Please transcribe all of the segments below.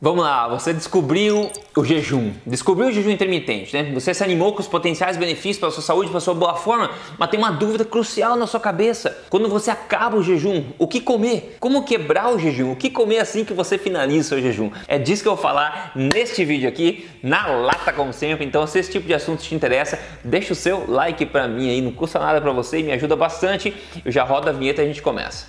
Vamos lá, você descobriu o jejum, descobriu o jejum intermitente, né? Você se animou com os potenciais benefícios para sua saúde, para sua boa forma, mas tem uma dúvida crucial na sua cabeça. Quando você acaba o jejum, o que comer? Como quebrar o jejum? O que comer assim que você finaliza o seu jejum? É disso que eu vou falar neste vídeo aqui, na lata como sempre. Então, se esse tipo de assunto te interessa, deixa o seu like para mim aí, não custa nada para você e me ajuda bastante. Eu já rodo a vinheta e a gente começa.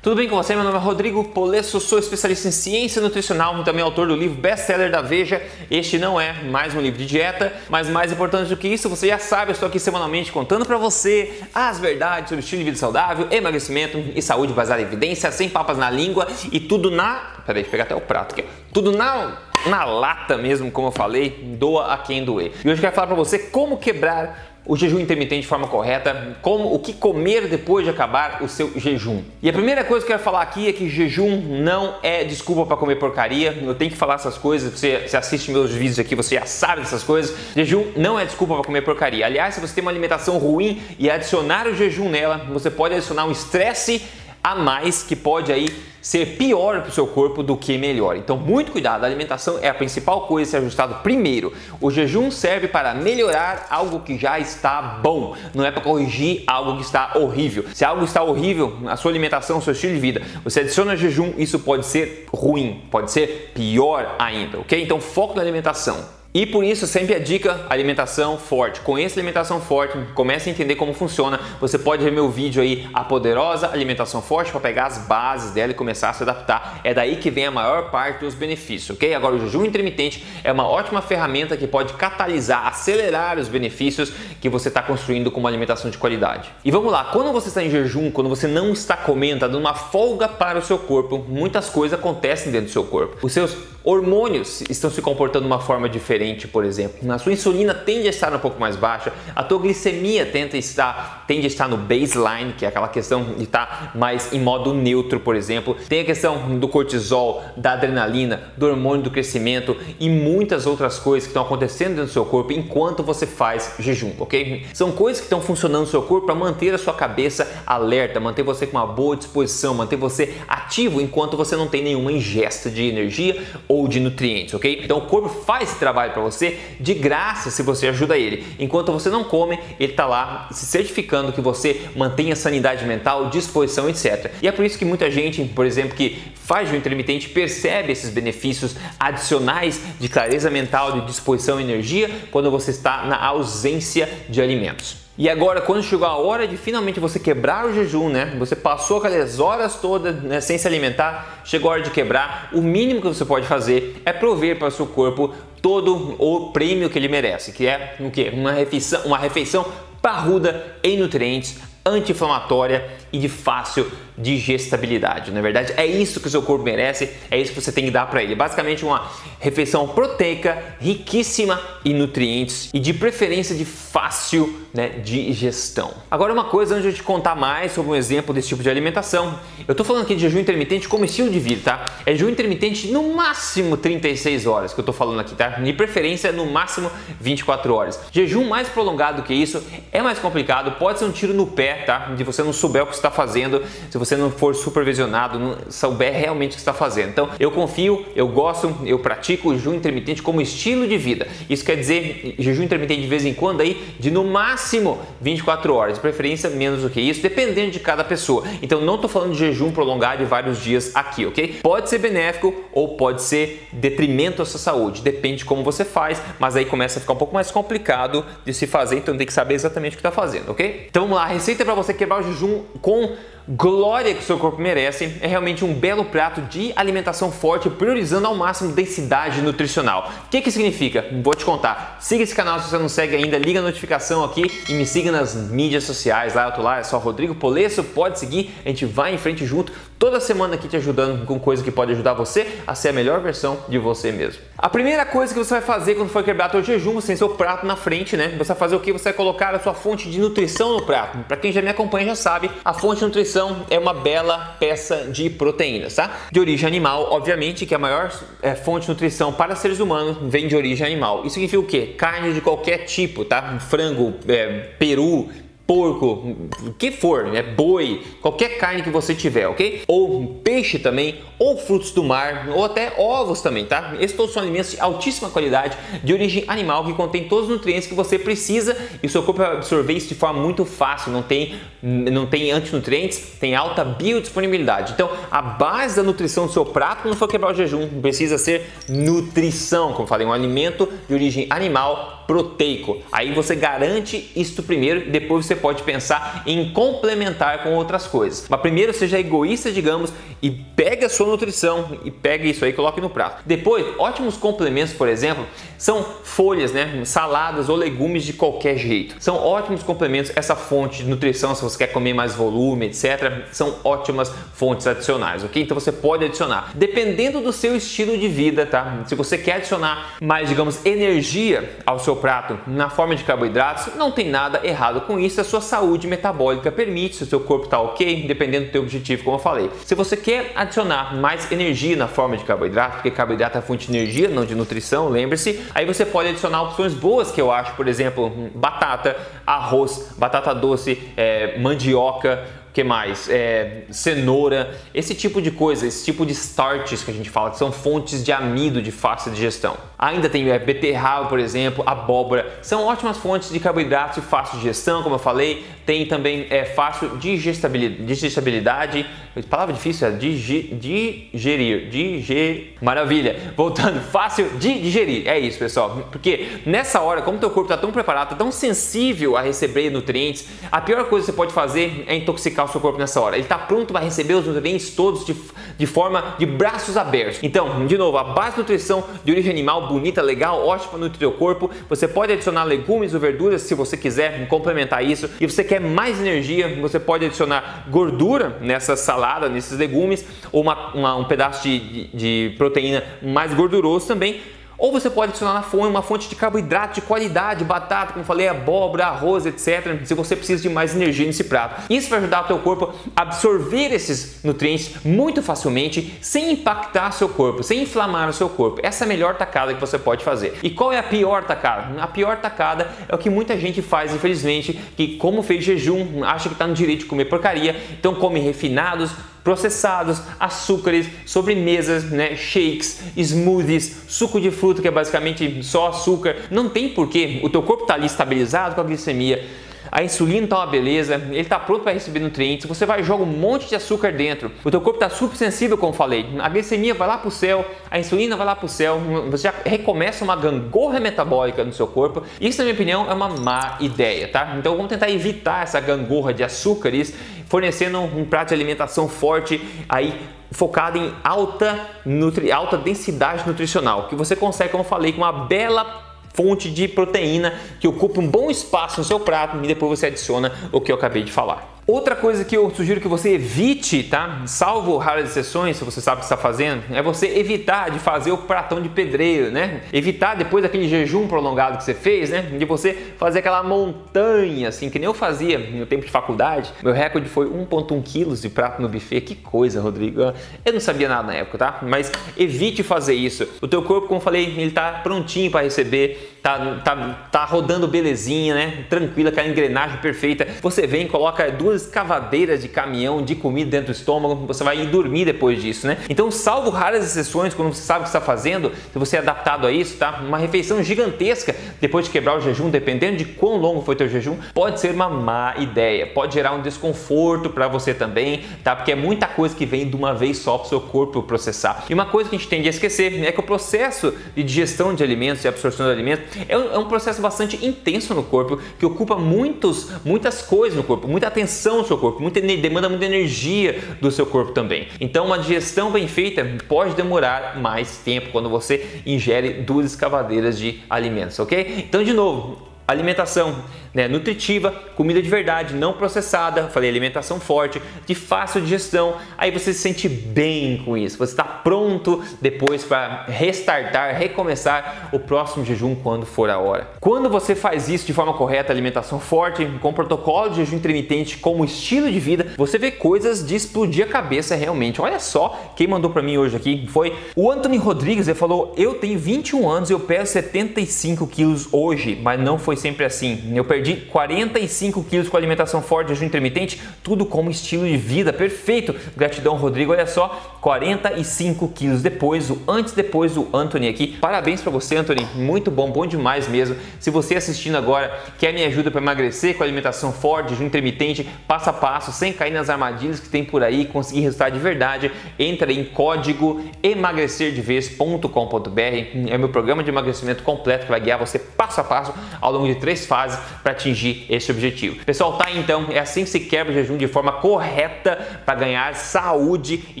Tudo bem com você? Meu nome é Rodrigo Polesso, sou especialista em ciência nutricional e também autor do livro best-seller da Veja. Este não é mais um livro de dieta, mas mais importante do que isso, você já sabe, eu estou aqui semanalmente contando para você as verdades sobre estilo de vida saudável, emagrecimento e saúde baseada em evidência, sem papas na língua e tudo na... Peraí, pegar até o prato aqui. Tudo na na lata mesmo, como eu falei, doa a quem doer. E hoje eu quero falar para você como quebrar o jejum intermitente de forma correta, como o que comer depois de acabar o seu jejum. E a primeira coisa que eu quero falar aqui é que jejum não é desculpa para comer porcaria. Eu tenho que falar essas coisas. Você, você assiste meus vídeos aqui, você já sabe dessas coisas. Jejum não é desculpa para comer porcaria. Aliás, se você tem uma alimentação ruim e adicionar o jejum nela, você pode adicionar um estresse a mais que pode aí ser pior para o seu corpo do que melhor. Então, muito cuidado, a alimentação é a principal coisa a ser ajustado primeiro. O jejum serve para melhorar algo que já está bom, não é para corrigir algo que está horrível. Se algo está horrível na sua alimentação, no seu estilo de vida, você adiciona jejum, isso pode ser ruim, pode ser pior ainda, ok? Então, foco na alimentação. E por isso sempre a dica alimentação forte. Conheça alimentação forte, comece a entender como funciona. Você pode ver meu vídeo aí, a poderosa alimentação forte, para pegar as bases dela e começar a se adaptar. É daí que vem a maior parte dos benefícios, ok? Agora o jejum intermitente é uma ótima ferramenta que pode catalisar, acelerar os benefícios que você está construindo com uma alimentação de qualidade. E vamos lá, quando você está em jejum, quando você não está comendo, está dando uma folga para o seu corpo, muitas coisas acontecem dentro do seu corpo. Os seus hormônios estão se comportando de uma forma diferente, por exemplo. A sua insulina tende a estar um pouco mais baixa, a tua glicemia tende a estar, tende a estar no baseline, que é aquela questão de estar mais em modo neutro, por exemplo. Tem a questão do cortisol, da adrenalina, do hormônio do crescimento e muitas outras coisas que estão acontecendo do seu corpo enquanto você faz jejum, ok? São coisas que estão funcionando no seu corpo para manter a sua cabeça alerta, manter você com uma boa disposição, manter você ativo enquanto você não tem nenhuma ingesta de energia ou de nutrientes, ok? Então o corpo faz esse trabalho para você de graça se você ajuda ele. Enquanto você não come, ele está lá se certificando que você mantenha sanidade mental, disposição, etc. E é por isso que muita gente, por exemplo, que faz o intermitente percebe esses benefícios adicionais de clareza mental, de disposição e energia quando você está na ausência de alimentos. E agora, quando chegou a hora de finalmente você quebrar o jejum, né? Você passou aquelas horas todas né, sem se alimentar, chegou a hora de quebrar. O mínimo que você pode fazer é prover para o seu corpo todo o prêmio que ele merece, que é o quê? Uma refeição, uma refeição parruda em nutrientes, anti-inflamatória e de fácil digestibilidade. Na é verdade, é isso que o seu corpo merece, é isso que você tem que dar para ele. Basicamente, uma refeição proteica, riquíssima em nutrientes e de preferência de fácil né, digestão. Agora, uma coisa antes de eu te contar mais sobre um exemplo desse tipo de alimentação, eu estou falando aqui de jejum intermitente como estilo de vida, tá? É jejum intermitente no máximo 36 horas que eu estou falando aqui, tá? De preferência no máximo 24 horas. Jejum mais prolongado que isso é mais complicado, pode ser um tiro no pé, tá? De você não souber o que está fazendo, se você não for supervisionado, não souber realmente o que está fazendo. Então, eu confio, eu gosto, eu pratico o jejum intermitente como estilo de vida. Isso quer dizer jejum intermitente de vez em quando aí de no máximo 24 horas, de preferência menos do que isso, dependendo de cada pessoa. Então, não estou falando de jejum prolongado de vários dias aqui, ok? Pode ser benéfico ou pode ser detrimento à sua saúde, depende de como você faz, mas aí começa a ficar um pouco mais complicado de se fazer, então tem que saber exatamente o que está fazendo, ok? Então vamos lá, a receita para você quebrar o jejum com glória que o seu corpo merece é realmente um belo prato de alimentação forte, priorizando ao máximo densidade nutricional. O que, que significa? Vou te contar. Siga esse canal se você não segue ainda, liga a notificação aqui e me siga nas mídias sociais. Lá eu tô lá, é só Rodrigo Polesso, pode seguir, a gente vai em frente junto toda semana aqui te ajudando com coisa que pode ajudar você a ser a melhor versão de você mesmo. A primeira coisa que você vai fazer quando for quebrar teu jejum, tem seu prato na frente, né? Você vai fazer o que? Você vai colocar a sua fonte de nutrição no prato. Para quem já me acompanha já sabe, a fonte de nutrição é uma bela peça de proteínas, tá? De origem animal, obviamente, que a maior é, fonte de nutrição para seres humanos vem de origem animal. Isso significa o quê? Carne de qualquer tipo, tá? Frango, é, peru, porco, que for, né? Boi, qualquer carne que você tiver, ok? Ou peixe também, ou frutos do mar, ou até ovos também, tá? Esses todos são alimentos de altíssima qualidade, de origem animal, que contém todos os nutrientes que você precisa e o seu corpo vai absorver isso de forma muito fácil, não tem, não tem antinutrientes, tem alta biodisponibilidade. Então, a base da nutrição do seu prato não foi quebrar o jejum, precisa ser nutrição, como falei, um alimento de origem animal proteico. Aí você garante isto primeiro, depois você pode pensar em complementar com outras coisas. Mas primeiro seja egoísta, digamos, e pega a sua nutrição e pega isso aí e coloque no prato. Depois, ótimos complementos, por exemplo, são folhas, né, saladas ou legumes de qualquer jeito. São ótimos complementos essa fonte de nutrição se você quer comer mais volume, etc. São ótimas fontes adicionais, ok? Então você pode adicionar, dependendo do seu estilo de vida, tá? Se você quer adicionar mais, digamos, energia ao seu prato na forma de carboidratos, não tem nada errado com isso, a sua saúde metabólica permite, se o seu corpo está ok, dependendo do teu objetivo, como eu falei. Se você quer adicionar mais energia na forma de carboidrato, porque carboidrato é fonte de energia, não de nutrição, lembre-se, aí você pode adicionar opções boas que eu acho, por exemplo, batata, arroz, batata doce, é, mandioca, que mais? É, cenoura, esse tipo de coisa, esse tipo de starches que a gente fala, que são fontes de amido de fácil digestão. Ainda tem é, beterraba, por exemplo, abóbora, são ótimas fontes de carboidratos de fácil digestão, como eu falei. Tem também é, fácil digestibilidade palavra difícil é digerir, digerir, maravilha. Voltando, fácil de digerir, é isso, pessoal. Porque nessa hora, como teu corpo está tão preparado, tá tão sensível a receber nutrientes, a pior coisa que você pode fazer é intoxicar o seu corpo nessa hora. Ele está pronto para receber os nutrientes todos de, de forma de braços abertos. Então, de novo, a base de nutrição de origem animal, bonita, legal, ótima para nutrir o corpo. Você pode adicionar legumes ou verduras se você quiser complementar isso. E você quer mais energia, você pode adicionar gordura nessa salada, nesses legumes, ou uma, uma, um pedaço de, de, de proteína mais gorduroso também ou você pode adicionar na fonte uma fonte de carboidrato de qualidade, batata, como falei, abóbora, arroz, etc. Se você precisa de mais energia nesse prato. Isso vai ajudar o teu corpo a absorver esses nutrientes muito facilmente, sem impactar seu corpo, sem inflamar o seu corpo. Essa é a melhor tacada que você pode fazer. E qual é a pior tacada? A pior tacada é o que muita gente faz, infelizmente, que como fez jejum, acha que está no direito de comer porcaria, então come refinados, processados, açúcares, sobremesas, né, shakes, smoothies, suco de fruta que é basicamente só açúcar. Não tem porquê. O teu corpo está ali estabilizado com a glicemia a insulina está uma beleza, ele está pronto para receber nutrientes, você vai jogar um monte de açúcar dentro, o teu corpo está super sensível, como falei, a glicemia vai lá para o céu, a insulina vai lá para o céu, você já recomeça uma gangorra metabólica no seu corpo. Isso, na minha opinião, é uma má ideia, tá? Então vamos tentar evitar essa gangorra de açúcares, fornecendo um prato de alimentação forte aí focado em alta, nutri alta densidade nutricional, que você consegue, como eu falei, com uma bela fonte de proteína que ocupa um bom espaço no seu prato e depois você adiciona o que eu acabei de falar. Outra coisa que eu sugiro que você evite, tá? Salvo raras exceções, se você sabe o que está fazendo, é você evitar de fazer o pratão de pedreiro, né? Evitar depois daquele jejum prolongado que você fez, né? De você fazer aquela montanha, assim, que nem eu fazia no tempo de faculdade. Meu recorde foi 1,1 quilos de prato no buffet. Que coisa, Rodrigo. Eu não sabia nada na época, tá? Mas evite fazer isso. O teu corpo, como eu falei, ele está prontinho para receber, tá, tá, tá rodando belezinha, né? Tranquila, aquela engrenagem perfeita. Você vem, coloca duas escavadeiras de caminhão de comida dentro do estômago, você vai ir dormir depois disso, né? Então, salvo raras exceções, quando você sabe o que está fazendo, se você é adaptado a isso, tá? Uma refeição gigantesca depois de quebrar o jejum, dependendo de quão longo foi teu jejum, pode ser uma má ideia, pode gerar um desconforto para você também, tá? Porque é muita coisa que vem de uma vez só para o seu corpo processar. E uma coisa que a gente tende a esquecer é que o processo de digestão de alimentos e absorção de alimentos é um, é um processo bastante intenso no corpo que ocupa muitos, muitas coisas no corpo, muita atenção digestão do seu corpo, muita, demanda muita energia do seu corpo também. Então, uma digestão bem feita pode demorar mais tempo quando você ingere duas escavadeiras de alimentos, ok? Então, de novo, alimentação né, nutritiva, comida de verdade, não processada, falei alimentação forte, de fácil digestão, aí você se sente bem com isso, você está pronto depois para restartar, recomeçar o próximo jejum quando for a hora. Quando você faz isso de forma correta, alimentação forte, com protocolo de jejum intermitente como estilo de vida, você vê coisas de explodir a cabeça realmente. Olha só, quem mandou para mim hoje aqui foi o Anthony Rodrigues, ele falou: "Eu tenho 21 anos, eu peso 75 quilos hoje, mas não foi sempre assim. Eu perdi 45 quilos com alimentação forte, jejum intermitente, tudo como estilo de vida perfeito. Gratidão, Rodrigo. Olha só, 45 quilos depois, o antes depois do Anthony aqui. Parabéns para você, Anthony. Muito bom, bom demais mesmo. Se você assistindo agora quer me ajuda para emagrecer com alimentação forte, jejum intermitente, passo a passo, sem cair nas armadilhas que tem por aí, conseguir resultado de verdade, entra em código emagrecerdevez.com.br. É meu programa de emagrecimento completo que vai guiar você passo a passo ao longo de três fases para atingir esse objetivo. Pessoal, tá então, é assim que se quebra o jejum de forma correta para ganhar saúde e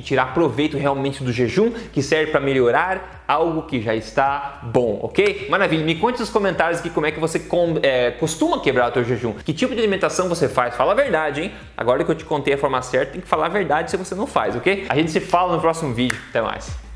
tirar proveito realmente do jejum, que serve para melhorar algo que já está bom, ok? Maravilha, me conte nos comentários aqui como é que você com, é, costuma quebrar o teu jejum, que tipo de alimentação você faz, fala a verdade, hein? Agora que eu te contei a forma certa, tem que falar a verdade se você não faz, ok? A gente se fala no próximo vídeo, até mais.